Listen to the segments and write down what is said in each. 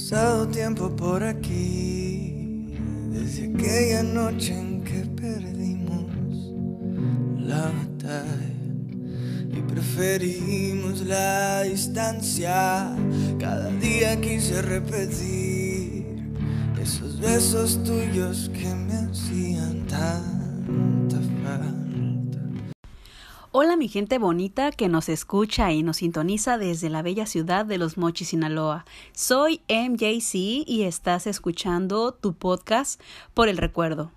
pasado tiempo por aquí, desde aquella noche en que perdimos la batalla y preferimos la distancia. Cada día quise repetir esos besos tuyos que me hacían tanta Hola mi gente bonita que nos escucha y nos sintoniza desde la bella ciudad de Los Mochis, Sinaloa. Soy MJC y estás escuchando tu podcast por el recuerdo.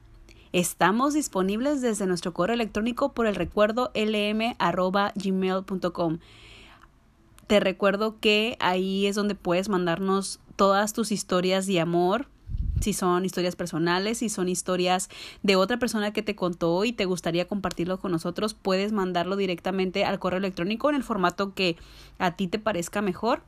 Estamos disponibles desde nuestro correo electrónico por el recuerdo lm.gmail.com. Te recuerdo que ahí es donde puedes mandarnos todas tus historias de amor, si son historias personales, si son historias de otra persona que te contó y te gustaría compartirlo con nosotros, puedes mandarlo directamente al correo electrónico en el formato que a ti te parezca mejor.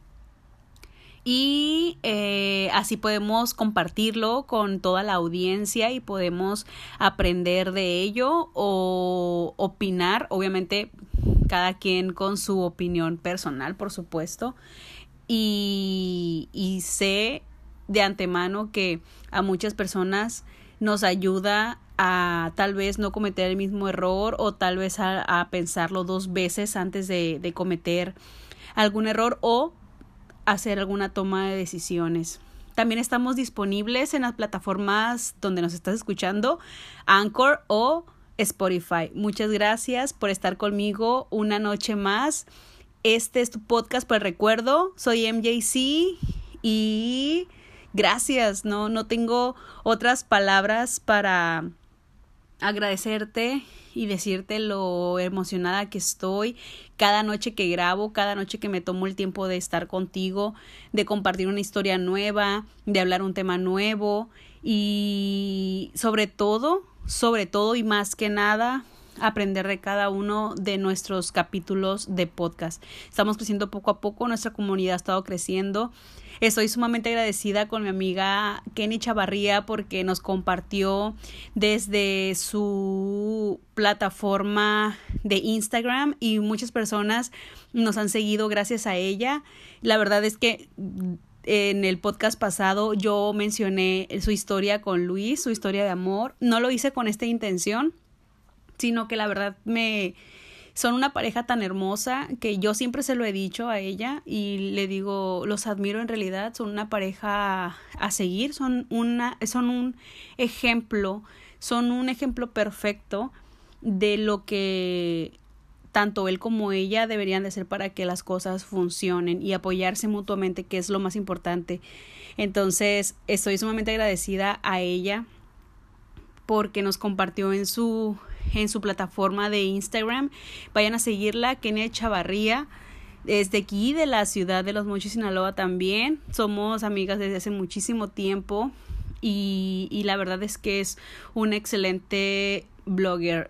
Y eh, así podemos compartirlo con toda la audiencia y podemos aprender de ello o opinar, obviamente cada quien con su opinión personal, por supuesto. Y, y sé de antemano que a muchas personas nos ayuda a tal vez no cometer el mismo error o tal vez a, pensarlo dos veces antes de, de cometer algún error o hacer alguna toma de decisiones. También estamos disponibles en las plataformas donde nos estás escuchando, Anchor o Spotify. Muchas gracias por estar conmigo una noche más. Este es tu podcast por el recuerdo. Soy MJC y gracias, no, no tengo otras palabras para agradecerte y decirte lo emocionada que estoy cada noche que grabo, cada noche que me tomo el tiempo de estar contigo, de compartir una historia nueva, de hablar un tema nuevo y sobre todo, sobre todo y más que nada, aprender de cada uno de nuestros capítulos de podcast. Estamos creciendo poco a poco, nuestra comunidad ha estado creciendo Estoy sumamente agradecida con mi amiga Kenny Chavarría porque nos compartió desde su plataforma de Instagram y muchas personas nos han seguido gracias a ella. La verdad es que en el podcast pasado yo mencioné su historia con Luis, su historia de amor. No lo hice con esta intención, sino que la verdad me, son una pareja tan hermosa que yo siempre se lo he dicho a ella y le digo, los admiro en realidad, son una pareja a seguir, son una son un ejemplo, son un ejemplo perfecto de lo que tanto él como ella deberían de ser para que las cosas funcionen y apoyarse mutuamente, que es lo más importante. Entonces, estoy sumamente agradecida a ella porque nos compartió en su en su plataforma de Instagram. Vayan a seguirla, Kenia Chavarría. Desde aquí, de la ciudad de Los Mochis, Sinaloa también. Somos amigas desde hace muchísimo tiempo. Y, y la verdad es que es un excelente blogger.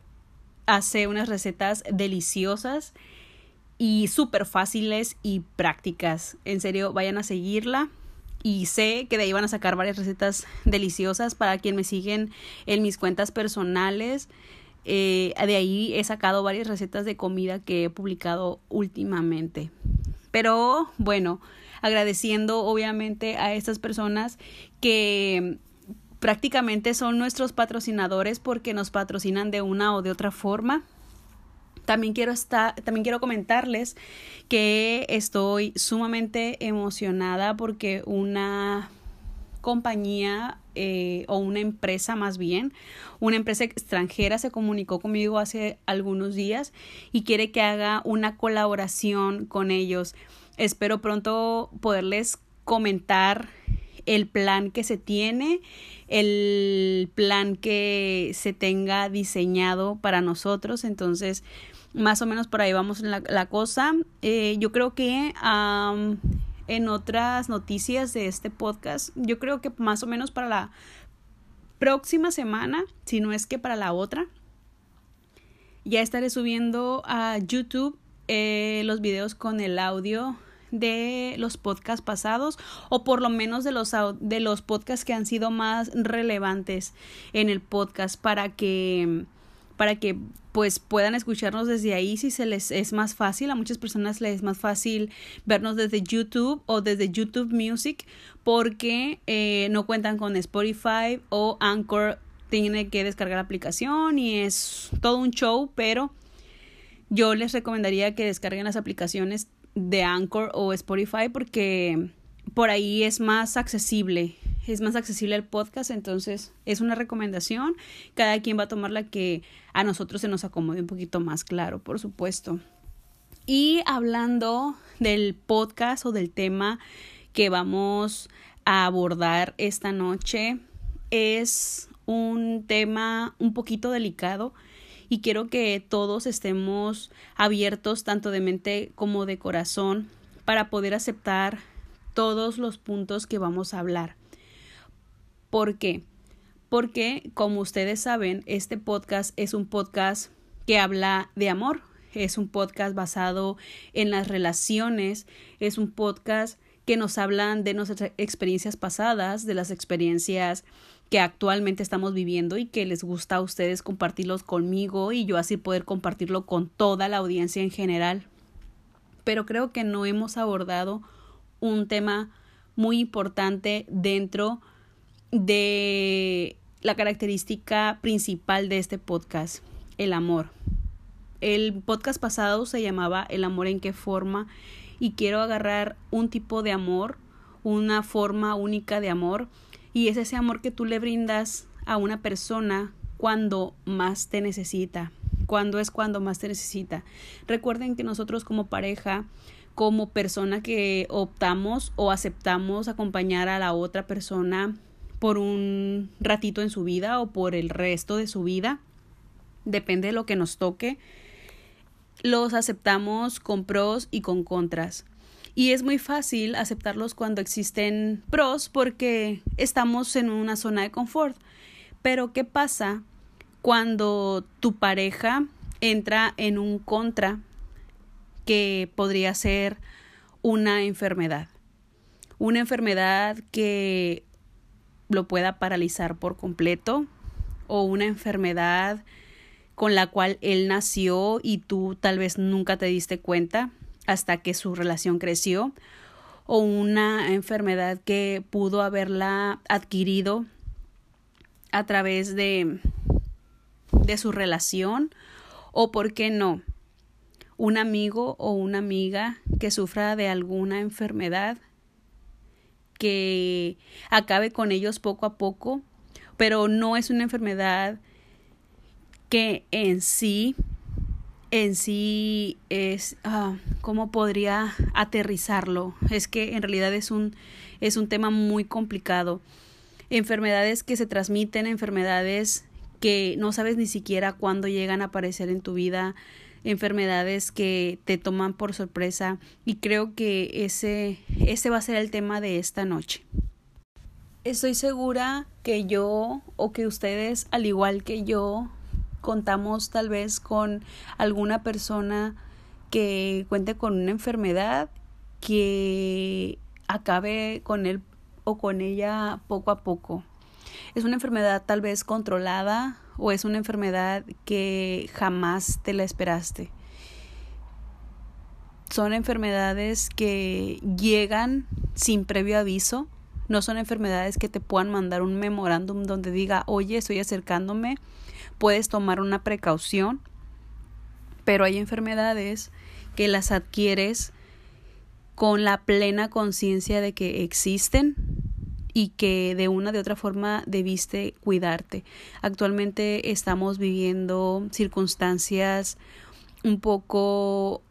Hace unas recetas deliciosas y súper fáciles y prácticas. En serio, vayan a seguirla y sé que de ahí van a sacar varias recetas deliciosas para quien me siguen en mis cuentas personales. Eh, de ahí he sacado varias recetas de comida que he publicado últimamente. Pero bueno, agradeciendo obviamente a estas personas que prácticamente son nuestros patrocinadores porque nos patrocinan de una o de otra forma. También quiero, estar, también quiero comentarles que estoy sumamente emocionada porque una compañía eh, o una empresa más bien, una empresa extranjera se comunicó conmigo hace algunos días y quiere que haga una colaboración con ellos. Espero pronto poderles comentar el plan que se tiene, el plan que se tenga diseñado para nosotros. Entonces, más o menos por ahí vamos la, la cosa. Eh, yo creo que en otras noticias de este podcast. Yo creo que más o menos para la próxima semana, si no es que para la otra, ya estaré subiendo a YouTube eh, los videos con el audio de los podcasts pasados o por lo menos de los de los podcasts que han sido más relevantes en el podcast para que para que pues puedan escucharnos desde ahí si se les es más fácil. A muchas personas les es más fácil vernos desde YouTube o desde YouTube Music porque eh, no cuentan con Spotify o Anchor. Tiene que descargar la aplicación y es todo un show, pero yo les recomendaría que descarguen las aplicaciones de Anchor o Spotify porque por ahí es más accesible es más accesible el podcast, entonces es una recomendación. Cada quien va a tomar la que a nosotros se nos acomode un poquito más claro, por supuesto. Y hablando del podcast o del tema que vamos a abordar esta noche, es un tema un poquito delicado y quiero que todos estemos abiertos tanto de mente como de corazón para poder aceptar todos los puntos que vamos a hablar. ¿Por qué? Porque, como ustedes saben, este podcast es un podcast que habla de amor, es un podcast basado en las relaciones, es un podcast que nos hablan de nuestras experiencias pasadas, de las experiencias que actualmente estamos viviendo y que les gusta a ustedes compartirlos conmigo y yo así poder compartirlo con toda la audiencia en general. Pero creo que no hemos abordado un tema muy importante dentro de de la característica principal de este podcast, el amor. El podcast pasado se llamaba El amor en qué forma y quiero agarrar un tipo de amor, una forma única de amor y es ese amor que tú le brindas a una persona cuando más te necesita, cuando es cuando más te necesita. Recuerden que nosotros como pareja, como persona que optamos o aceptamos acompañar a la otra persona por un ratito en su vida o por el resto de su vida, depende de lo que nos toque, los aceptamos con pros y con contras. Y es muy fácil aceptarlos cuando existen pros porque estamos en una zona de confort. Pero ¿qué pasa cuando tu pareja entra en un contra que podría ser una enfermedad? Una enfermedad que lo pueda paralizar por completo o una enfermedad con la cual él nació y tú tal vez nunca te diste cuenta hasta que su relación creció o una enfermedad que pudo haberla adquirido a través de de su relación o por qué no un amigo o una amiga que sufra de alguna enfermedad que acabe con ellos poco a poco, pero no es una enfermedad que en sí, en sí es, ah, ¿cómo podría aterrizarlo? Es que en realidad es un, es un tema muy complicado. Enfermedades que se transmiten, enfermedades que no sabes ni siquiera cuándo llegan a aparecer en tu vida, enfermedades que te toman por sorpresa y creo que ese, ese va a ser el tema de esta noche. Estoy segura que yo o que ustedes, al igual que yo, contamos tal vez con alguna persona que cuente con una enfermedad que acabe con él o con ella poco a poco. Es una enfermedad tal vez controlada o es una enfermedad que jamás te la esperaste. Son enfermedades que llegan sin previo aviso, no son enfermedades que te puedan mandar un memorándum donde diga, oye, estoy acercándome, puedes tomar una precaución, pero hay enfermedades que las adquieres con la plena conciencia de que existen y que de una de otra forma debiste cuidarte. Actualmente estamos viviendo circunstancias un poco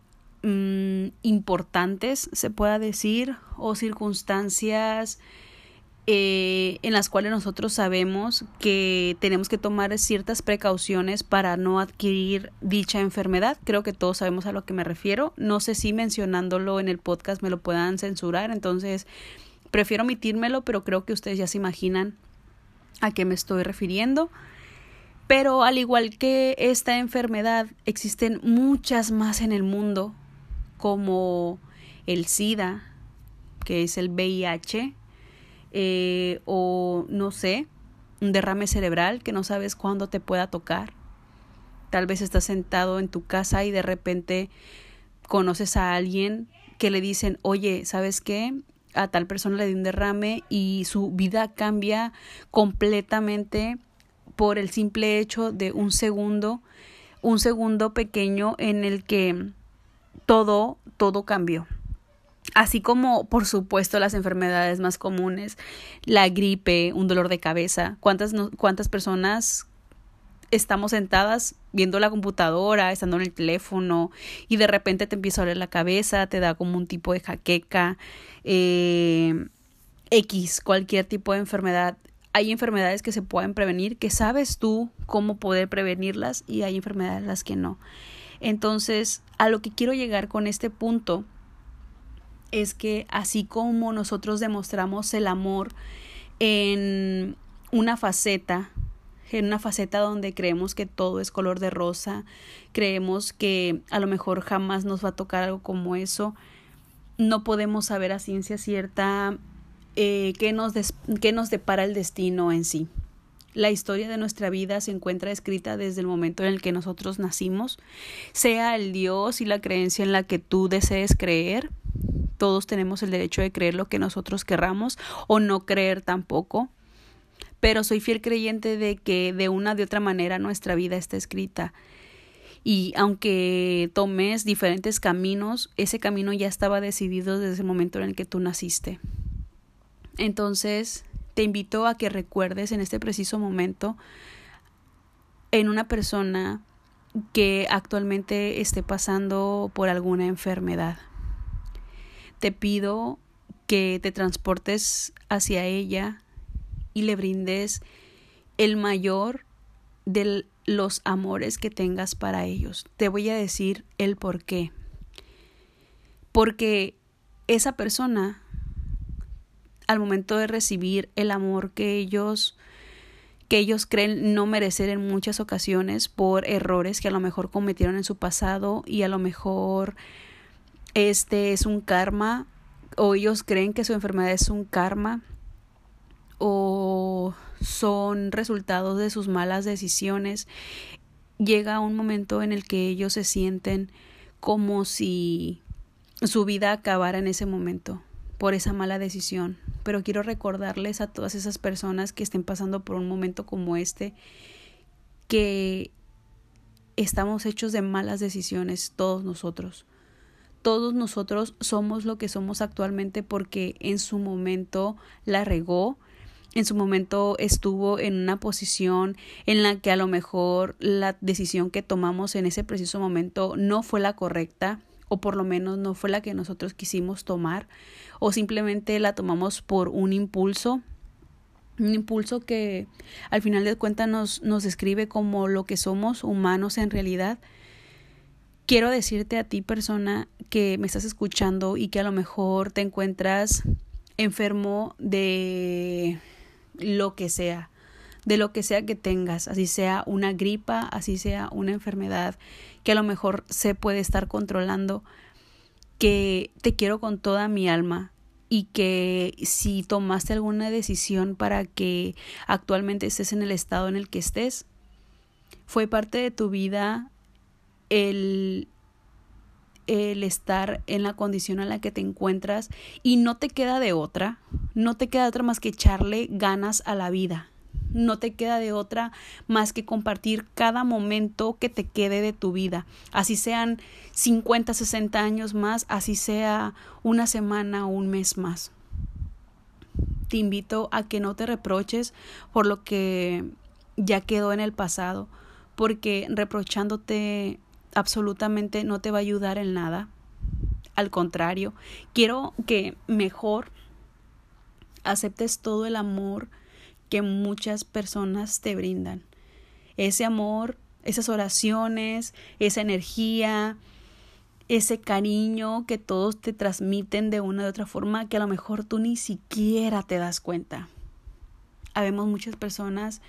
mm, importantes, se pueda decir, o circunstancias eh, en las cuales nosotros sabemos que tenemos que tomar ciertas precauciones para no adquirir dicha enfermedad. Creo que todos sabemos a lo que me refiero. No sé si mencionándolo en el podcast me lo puedan censurar, entonces Prefiero omitírmelo, pero creo que ustedes ya se imaginan a qué me estoy refiriendo. Pero al igual que esta enfermedad, existen muchas más en el mundo, como el SIDA, que es el VIH, eh, o no sé, un derrame cerebral que no sabes cuándo te pueda tocar, Tal vez estás sentado en tu casa y de repente conoces a alguien que le dicen, oye, ¿sabes qué? A tal persona le dio un derrame y su vida cambia completamente por el simple hecho de un segundo, un segundo pequeño en el que todo, todo cambió. Así como, por supuesto, las enfermedades más comunes, la gripe, un dolor de cabeza. ¿Cuántas, cuántas personas estamos sentadas viendo la computadora, estando en el teléfono y de repente te empieza a doler la cabeza, te da como un tipo de jaqueca, eh, X, cualquier tipo de enfermedad. Hay enfermedades que se pueden prevenir, que sabes tú cómo poder prevenirlas y hay enfermedades las que no. Entonces, a lo que quiero llegar con este punto es que así como nosotros demostramos el amor en una faceta en una faceta donde creemos que todo es color de rosa, creemos que a lo mejor jamás nos va a tocar algo como eso, no podemos saber a ciencia cierta eh, qué, nos qué nos depara el destino en sí. La historia de nuestra vida se encuentra escrita desde el momento en el que nosotros nacimos, sea el Dios y la creencia en la que tú desees creer. Todos tenemos el derecho de creer lo que nosotros querramos o no creer tampoco pero soy fiel creyente de que de una de otra manera nuestra vida está escrita. Y aunque tomes diferentes caminos, ese camino ya estaba decidido desde el momento en el que tú naciste. Entonces, te invito a que recuerdes en este preciso momento en una persona que actualmente esté pasando por alguna enfermedad. Te pido que te transportes hacia ella y le brindes el mayor de los amores que tengas para ellos. Te voy a decir el por qué. Porque esa persona, al momento de recibir el amor que ellos que ellos creen no merecer en muchas ocasiones por errores que a lo mejor cometieron en su pasado y a lo mejor este es un karma o ellos creen que su enfermedad es un karma o son resultados de sus malas decisiones, llega un momento en el que ellos se sienten como si su vida acabara en ese momento por esa mala decisión. Pero quiero recordarles a todas esas personas que estén pasando por un momento como este que estamos hechos de malas decisiones todos nosotros. Todos nosotros somos lo que somos actualmente porque en su momento la regó, en su momento estuvo en una posición en la que a lo mejor la decisión que tomamos en ese preciso momento no fue la correcta o por lo menos no fue la que nosotros quisimos tomar o simplemente la tomamos por un impulso un impulso que al final de cuentas nos, nos describe como lo que somos humanos en realidad. Quiero decirte a ti persona que me estás escuchando y que a lo mejor te encuentras enfermo de lo que sea, de lo que sea que tengas, así sea una gripa, así sea una enfermedad que a lo mejor se puede estar controlando, que te quiero con toda mi alma y que si tomaste alguna decisión para que actualmente estés en el estado en el que estés, fue parte de tu vida el el estar en la condición en la que te encuentras y no te queda de otra, no te queda de otra más que echarle ganas a la vida. No te queda de otra más que compartir cada momento que te quede de tu vida. Así sean 50, 60 años más, así sea una semana o un mes más. Te invito a que no te reproches por lo que ya quedó en el pasado, porque reprochándote absolutamente no te va a ayudar en nada. Al contrario, quiero que mejor aceptes todo el amor que muchas personas te brindan. Ese amor, esas oraciones, esa energía, ese cariño que todos te transmiten de una u otra forma que a lo mejor tú ni siquiera te das cuenta. Habemos muchas personas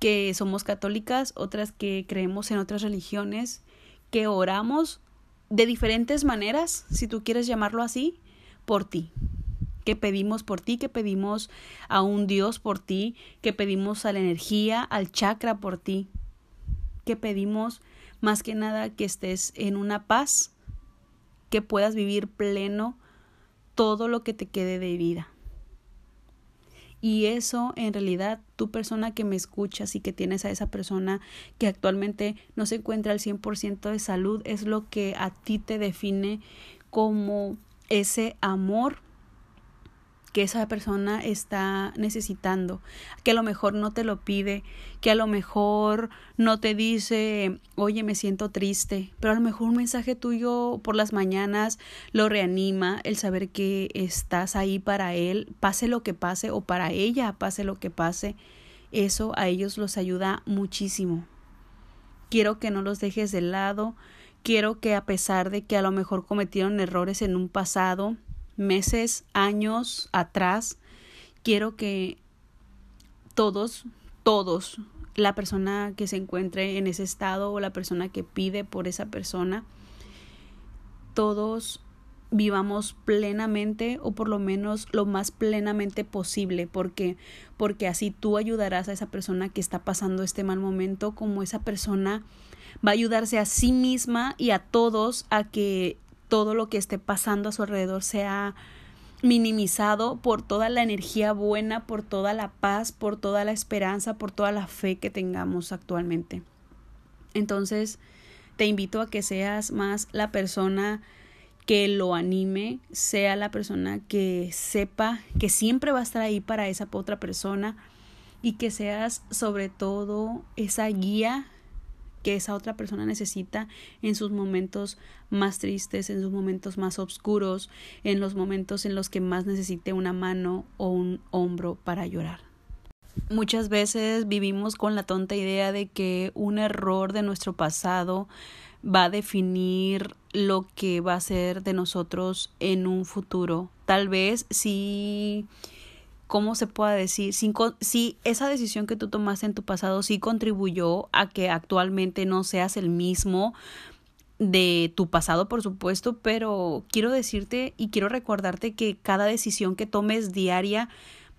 que somos católicas, otras que creemos en otras religiones que oramos de diferentes maneras, si tú quieres llamarlo así, por ti. Que pedimos por ti, que pedimos a un Dios por ti, que pedimos a la energía, al chakra por ti, que pedimos más que nada que estés en una paz, que puedas vivir pleno todo lo que te quede de vida. Y eso en realidad, tu persona que me escuchas y que tienes a esa persona que actualmente no se encuentra al 100% de salud, es lo que a ti te define como ese amor que esa persona está necesitando, que a lo mejor no te lo pide, que a lo mejor no te dice, oye, me siento triste, pero a lo mejor un mensaje tuyo por las mañanas lo reanima, el saber que estás ahí para él, pase lo que pase, o para ella, pase lo que pase, eso a ellos los ayuda muchísimo. Quiero que no los dejes de lado, quiero que a pesar de que a lo mejor cometieron errores en un pasado, meses, años atrás, quiero que todos, todos, la persona que se encuentre en ese estado o la persona que pide por esa persona, todos vivamos plenamente o por lo menos lo más plenamente posible porque porque así tú ayudarás a esa persona que está pasando este mal momento como esa persona va a ayudarse a sí misma y a todos a que todo lo que esté pasando a su alrededor sea minimizado por toda la energía buena, por toda la paz, por toda la esperanza, por toda la fe que tengamos actualmente. Entonces, te invito a que seas más la persona que lo anime, sea la persona que sepa que siempre va a estar ahí para esa otra persona y que seas sobre todo esa guía que esa otra persona necesita en sus momentos más tristes, en sus momentos más oscuros, en los momentos en los que más necesite una mano o un hombro para llorar. Muchas veces vivimos con la tonta idea de que un error de nuestro pasado va a definir lo que va a ser de nosotros en un futuro. Tal vez si ¿cómo se pueda decir? Si, esa decisión que tú tomaste en tu pasado sí contribuyó a que actualmente no seas el mismo de tu pasado, por supuesto, pero quiero decirte y quiero recordarte que cada decisión que tomes diaria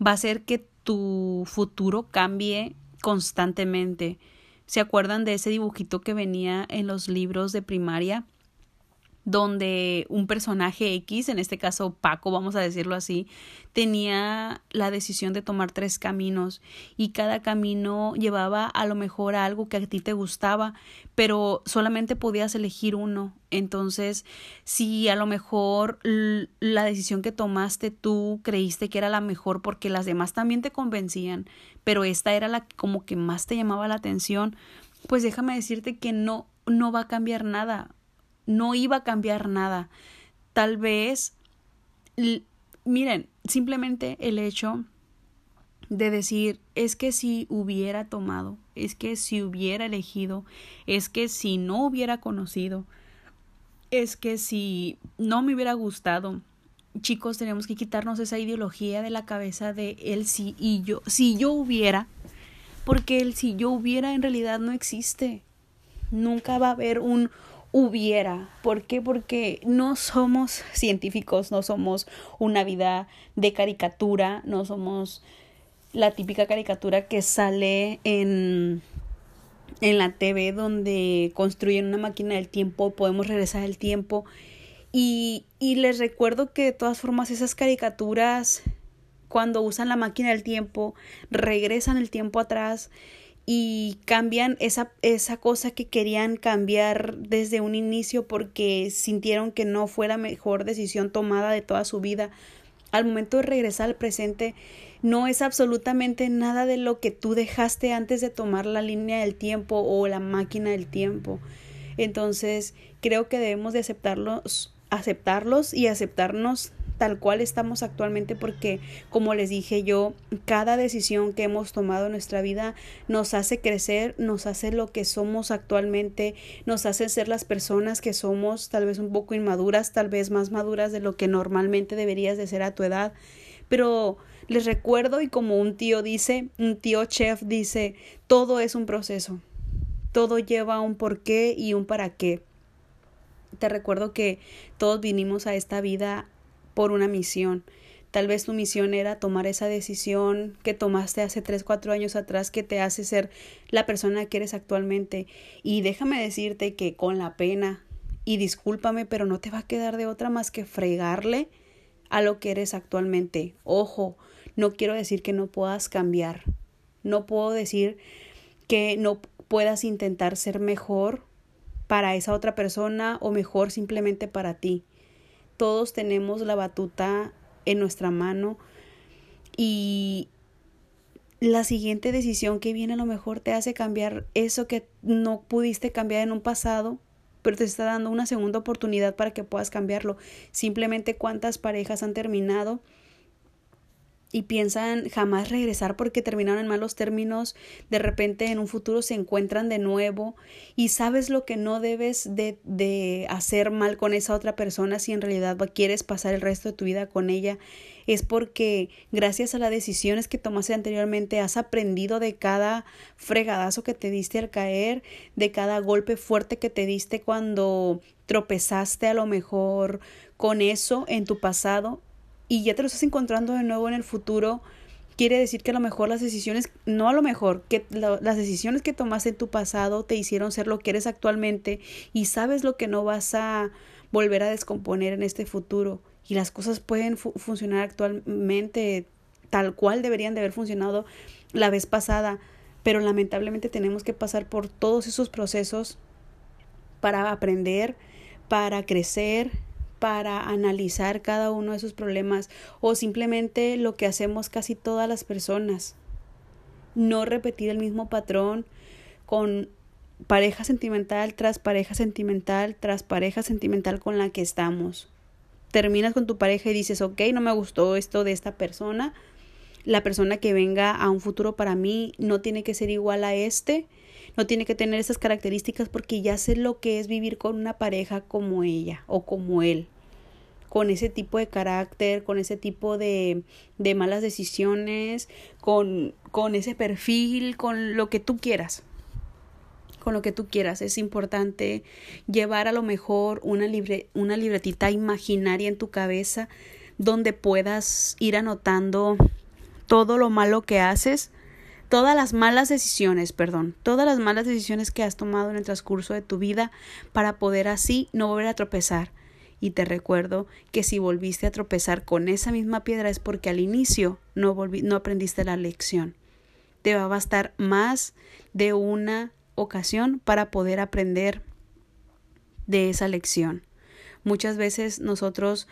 va a hacer que tu futuro cambie constantemente. ¿Se acuerdan de ese dibujito que venía en los libros de primaria? Donde un personaje X, en este caso Paco, vamos a decirlo así, tenía la decisión de tomar tres caminos y cada camino llevaba a lo mejor a algo que a ti te gustaba, pero solamente podías elegir uno. Entonces, si a lo mejor la decisión que tomaste tú creíste que era la mejor porque las demás también te convencían, pero esta era la como que más te llamaba la atención, pues déjame decirte que no no va a cambiar nada no iba a cambiar nada. Tal vez, miren, simplemente el hecho de decir, es que si hubiera tomado, es que si hubiera elegido, es que si no hubiera conocido, es que si no me hubiera gustado, chicos, tenemos que quitarnos esa ideología de la cabeza de él si y yo, si yo hubiera, porque el si yo hubiera en realidad no existe. Nunca va a haber un hubiera. ¿Por qué? Porque no somos científicos, no somos una vida de caricatura, no somos la típica caricatura que sale en en la TV donde construyen una máquina del tiempo, podemos regresar el tiempo. Y, y les recuerdo que de todas formas esas caricaturas, cuando usan la máquina del tiempo, regresan el tiempo atrás y cambian esa, esa cosa que querían cambiar desde un inicio porque sintieron que no fue la mejor decisión tomada de toda su vida. Al momento de regresar al presente, no es absolutamente nada de lo que tú dejaste antes de tomar la línea del tiempo o la máquina del tiempo. Entonces, creo que debemos de aceptarlos, aceptarlos y aceptarnos tal cual estamos actualmente porque, como les dije yo, cada decisión que hemos tomado en nuestra vida nos hace crecer, nos hace lo que somos actualmente, nos hace ser las personas que somos, tal vez un poco inmaduras, tal vez más maduras de lo que normalmente deberías de ser a tu edad. Pero les recuerdo y como un tío dice, un tío chef dice, todo es un proceso. Todo lleva un porqué y un para qué. Te recuerdo que todos vinimos a esta vida por una misión. Tal vez tu misión era tomar esa decisión que tomaste hace 3, 4 años atrás que te hace ser la persona que eres actualmente. Y déjame decirte que con la pena, y discúlpame, pero no te va a quedar de otra más que fregarle a lo que eres actualmente. Ojo, no quiero decir que no puedas cambiar. No puedo decir que no puedas intentar ser mejor para esa otra persona o mejor simplemente para ti. Todos tenemos la batuta en nuestra mano y la siguiente decisión que viene a lo mejor te hace cambiar eso que no pudiste cambiar en un pasado, pero te está dando una segunda oportunidad para que puedas cambiarlo. Simplemente cuántas parejas han terminado y piensan jamás regresar porque terminaron en malos términos, de repente en un futuro se encuentran de nuevo y sabes lo que no debes de, de hacer mal con esa otra persona si en realidad quieres pasar el resto de tu vida con ella, es porque gracias a las decisiones que tomaste anteriormente has aprendido de cada fregadazo que te diste al caer, de cada golpe fuerte que te diste cuando tropezaste a lo mejor con eso en tu pasado y ya te lo estás encontrando de nuevo en el futuro, quiere decir que a lo mejor las decisiones, no a lo mejor, que las decisiones que tomaste en tu pasado te hicieron ser lo que eres actualmente y sabes lo que no vas a volver a descomponer en este futuro. Y las cosas pueden funcionar actualmente tal cual deberían de haber funcionado la vez pasada, pero lamentablemente tenemos que pasar por todos esos procesos para aprender, para crecer, para analizar cada uno de esos problemas o simplemente lo que hacemos casi todas las personas. No repetir el mismo patrón con pareja sentimental tras pareja sentimental tras pareja sentimental con la que estamos. Terminas con tu pareja y dices, ok, no me gustó esto de esta persona. La persona que venga a un futuro para mí no tiene que ser igual a este no tiene que tener esas características porque ya sé lo que es vivir con una pareja como ella o como él con ese tipo de carácter, con ese tipo de, de malas decisiones, con, con ese perfil, con lo que tú quieras con lo que tú quieras. Es importante llevar a lo mejor una, libre, una libretita imaginaria en tu cabeza donde puedas ir anotando todo lo malo que haces todas las malas decisiones, perdón, todas las malas decisiones que has tomado en el transcurso de tu vida para poder así no volver a tropezar. Y te recuerdo que si volviste a tropezar con esa misma piedra es porque al inicio no, no aprendiste la lección. Te va a bastar más de una ocasión para poder aprender de esa lección. Muchas veces nosotros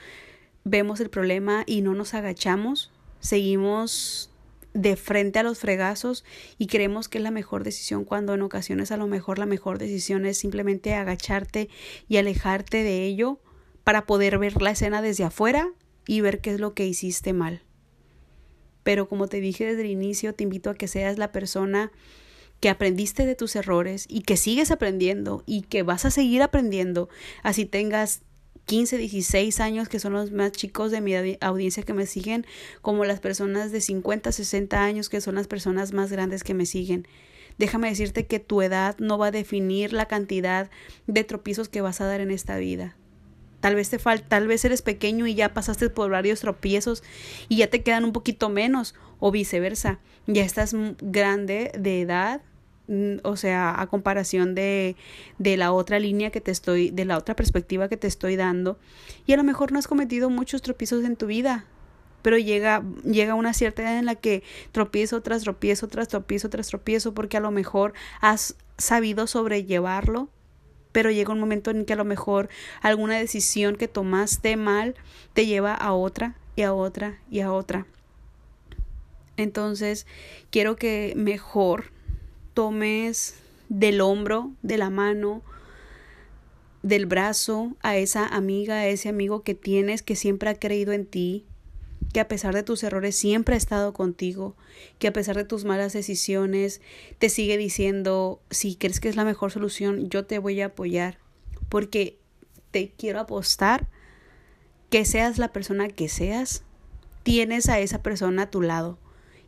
vemos el problema y no nos agachamos, seguimos de frente a los fregazos y creemos que es la mejor decisión cuando en ocasiones a lo mejor la mejor decisión es simplemente agacharte y alejarte de ello para poder ver la escena desde afuera y ver qué es lo que hiciste mal. Pero como te dije desde el inicio, te invito a que seas la persona que aprendiste de tus errores y que sigues aprendiendo y que vas a seguir aprendiendo, así tengas 15, 16 años, que son los más chicos de mi audiencia que me siguen, como las personas de 50, 60 años, que son las personas más grandes que me siguen. Déjame decirte que tu edad no va a definir la cantidad de tropiezos que vas a dar en esta vida. Tal vez te falta, tal vez eres pequeño y ya pasaste por varios tropiezos y ya te quedan un poquito menos o viceversa. Ya estás grande de edad o sea, a comparación de, de la otra línea que te estoy, de la otra perspectiva que te estoy dando. Y a lo mejor no has cometido muchos tropiezos en tu vida, pero llega, llega una cierta edad en la que tropiezo tras tropiezo, tras tropiezo, tras tropiezo, porque a lo mejor has sabido sobrellevarlo, pero llega un momento en que a lo mejor alguna decisión que tomaste mal te lleva a otra y a otra y a otra. Entonces, quiero que mejor tomes del hombro, de la mano, del brazo a esa amiga, a ese amigo que tienes que siempre ha creído en ti, que a pesar de tus errores siempre ha estado contigo, que a pesar de tus malas decisiones te sigue diciendo, si crees que es la mejor solución, yo te voy a apoyar, porque te quiero apostar que seas la persona que seas, tienes a esa persona a tu lado.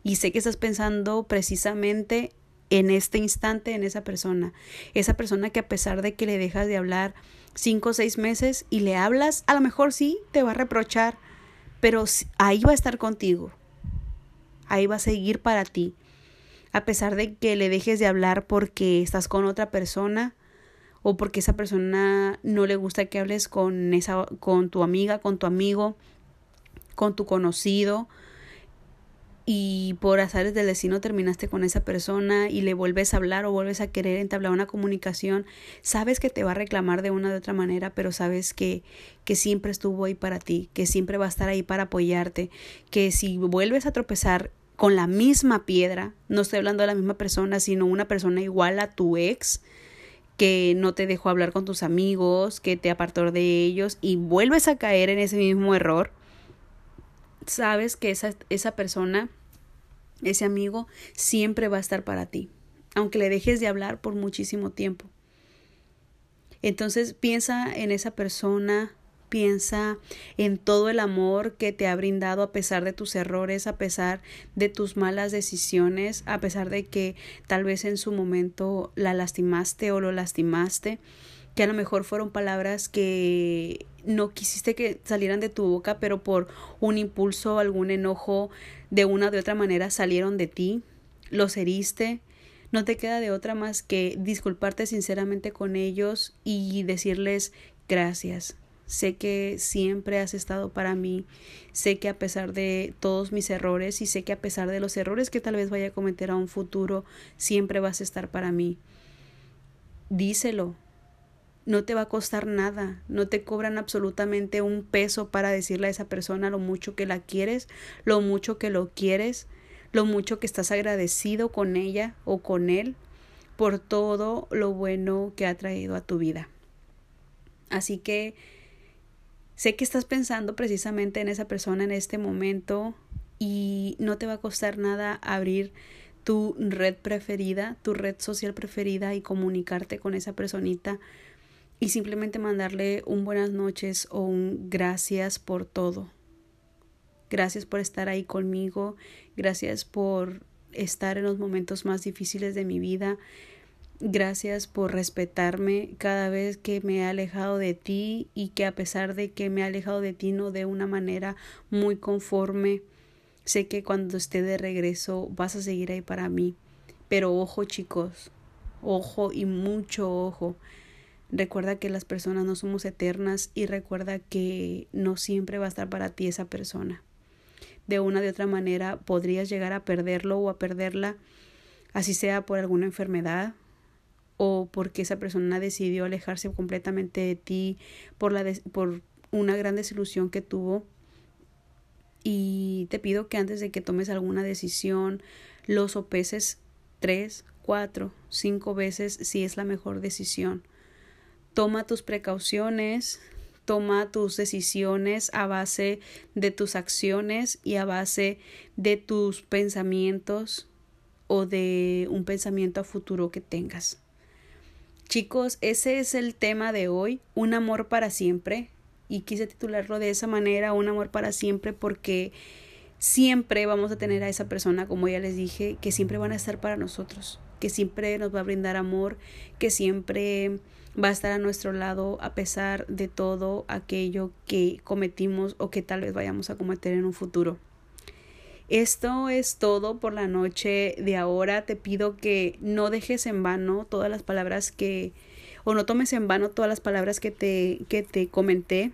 Y sé que estás pensando precisamente en este instante en esa persona. Esa persona que a pesar de que le dejas de hablar cinco o seis meses y le hablas, a lo mejor sí te va a reprochar, pero ahí va a estar contigo, ahí va a seguir para ti, a pesar de que le dejes de hablar porque estás con otra persona o porque esa persona no le gusta que hables con esa con tu amiga, con tu amigo, con tu conocido y por azares del destino terminaste con esa persona y le vuelves a hablar o vuelves a querer entablar una comunicación, sabes que te va a reclamar de una u otra manera, pero sabes que, que siempre estuvo ahí para ti, que siempre va a estar ahí para apoyarte, que si vuelves a tropezar con la misma piedra, no estoy hablando de la misma persona, sino una persona igual a tu ex, que no te dejó hablar con tus amigos, que te apartó de ellos y vuelves a caer en ese mismo error, sabes que esa, esa persona ese amigo siempre va a estar para ti, aunque le dejes de hablar por muchísimo tiempo. Entonces piensa en esa persona, piensa en todo el amor que te ha brindado a pesar de tus errores, a pesar de tus malas decisiones, a pesar de que tal vez en su momento la lastimaste o lo lastimaste, que a lo mejor fueron palabras que no quisiste que salieran de tu boca, pero por un impulso, algún enojo, de una o de otra manera salieron de ti, los heriste, no te queda de otra más que disculparte sinceramente con ellos y decirles gracias. Sé que siempre has estado para mí, sé que a pesar de todos mis errores y sé que a pesar de los errores que tal vez vaya a cometer a un futuro, siempre vas a estar para mí. Díselo, no te va a costar nada, no te cobran absolutamente un peso para decirle a esa persona lo mucho que la quieres, lo mucho que lo quieres, lo mucho que estás agradecido con ella o con él por todo lo bueno que ha traído a tu vida. Así que sé que estás pensando precisamente en esa persona en este momento y no te va a costar nada abrir tu red preferida, tu red social preferida y comunicarte con esa personita y simplemente mandarle un buenas noches o un gracias por todo. Gracias por estar ahí conmigo, gracias por estar en los momentos más difíciles de mi vida. Gracias por respetarme cada vez que me he alejado de ti y que a pesar de que me he alejado de ti no de una manera muy conforme, sé que cuando esté de regreso vas a seguir ahí para mí. Pero ojo chicos, ojo y mucho ojo. Recuerda que las personas no somos eternas y recuerda que no siempre va a estar para ti esa persona. De una de otra manera podrías llegar a perderlo o a perderla, así sea por alguna enfermedad o porque esa persona decidió alejarse completamente de ti por, la por una gran desilusión que tuvo. Y te pido que antes de que tomes alguna decisión, lo sopeses tres, cuatro, cinco veces si es la mejor decisión toma tus precauciones, toma tus decisiones a base de tus acciones y a base de tus pensamientos o de un pensamiento a futuro que tengas. Chicos, ese es el tema de hoy, un amor para siempre. Y quise titularlo de esa manera, un amor para siempre, porque siempre vamos a tener a esa persona, como ya les dije, que siempre van a estar para nosotros, que siempre nos va a brindar amor, que siempre va a estar a nuestro lado a pesar de todo aquello que cometimos o que tal vez vayamos a cometer en un futuro. Esto es todo por la noche de ahora. Te pido que no dejes en vano todas las palabras que o no tomes en vano todas las palabras que te que te comenté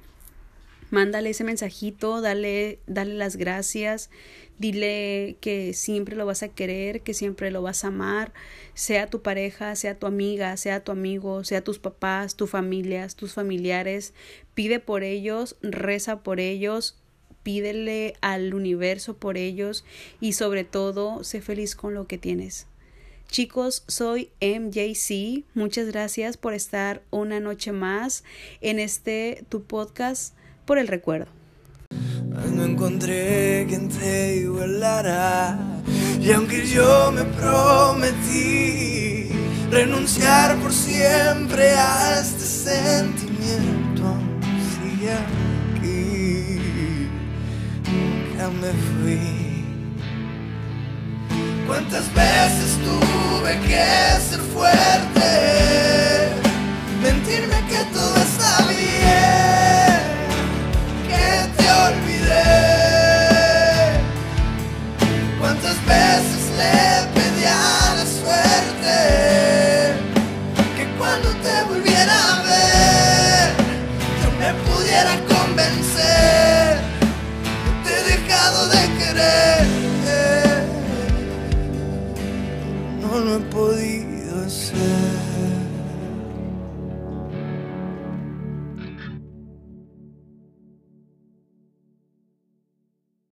mándale ese mensajito, dale, dale las gracias, dile que siempre lo vas a querer, que siempre lo vas a amar, sea tu pareja, sea tu amiga, sea tu amigo, sea tus papás, tus familias, tus familiares, pide por ellos, reza por ellos, pídele al universo por ellos y sobre todo sé feliz con lo que tienes. Chicos, soy MJC. Muchas gracias por estar una noche más en este tu podcast por el recuerdo. No encontré quien te igualara y aunque yo me prometí renunciar por siempre a este sentimiento, sigue aquí, nunca me fui. ¿Cuántas veces tuve que ser fuerte?